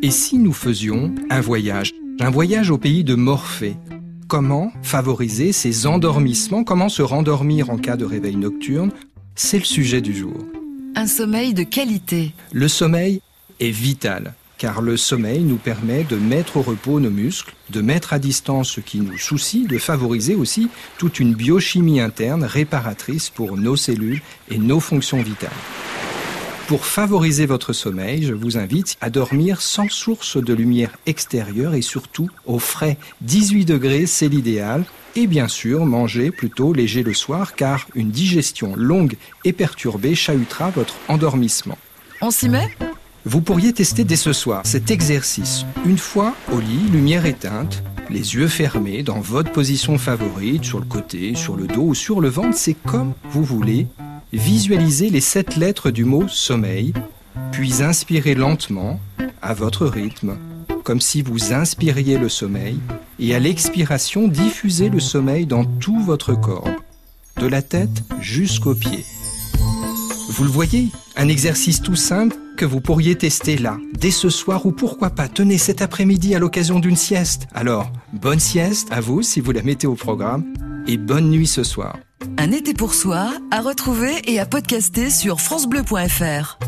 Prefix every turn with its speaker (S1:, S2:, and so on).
S1: Et si nous faisions un voyage Un voyage au pays de Morphée Comment favoriser ces endormissements Comment se rendormir en cas de réveil nocturne? C'est le sujet du jour.
S2: Un sommeil de qualité.
S1: Le sommeil est vital car le sommeil nous permet de mettre au repos nos muscles, de mettre à distance ce qui nous soucie, de favoriser aussi toute une biochimie interne réparatrice pour nos cellules et nos fonctions vitales. Pour favoriser votre sommeil, je vous invite à dormir sans source de lumière extérieure et surtout au frais. 18 degrés, c'est l'idéal. Et bien sûr, manger plutôt léger le soir car une digestion longue et perturbée chahutera votre endormissement.
S2: On s'y met?
S1: Vous pourriez tester dès ce soir cet exercice. Une fois au lit, lumière éteinte, les yeux fermés, dans votre position favorite, sur le côté, sur le dos ou sur le ventre, c'est comme vous voulez. Visualisez les sept lettres du mot sommeil, puis inspirez lentement, à votre rythme, comme si vous inspiriez le sommeil, et à l'expiration, diffusez le sommeil dans tout votre corps, de la tête jusqu'aux pieds. Vous le voyez, un exercice tout simple que vous pourriez tester là, dès ce soir ou pourquoi pas, tenez cet après-midi à l'occasion d'une sieste. Alors, bonne sieste à vous si vous la mettez au programme et bonne nuit ce soir.
S2: Un été pour soi, à retrouver et à podcaster sur FranceBleu.fr.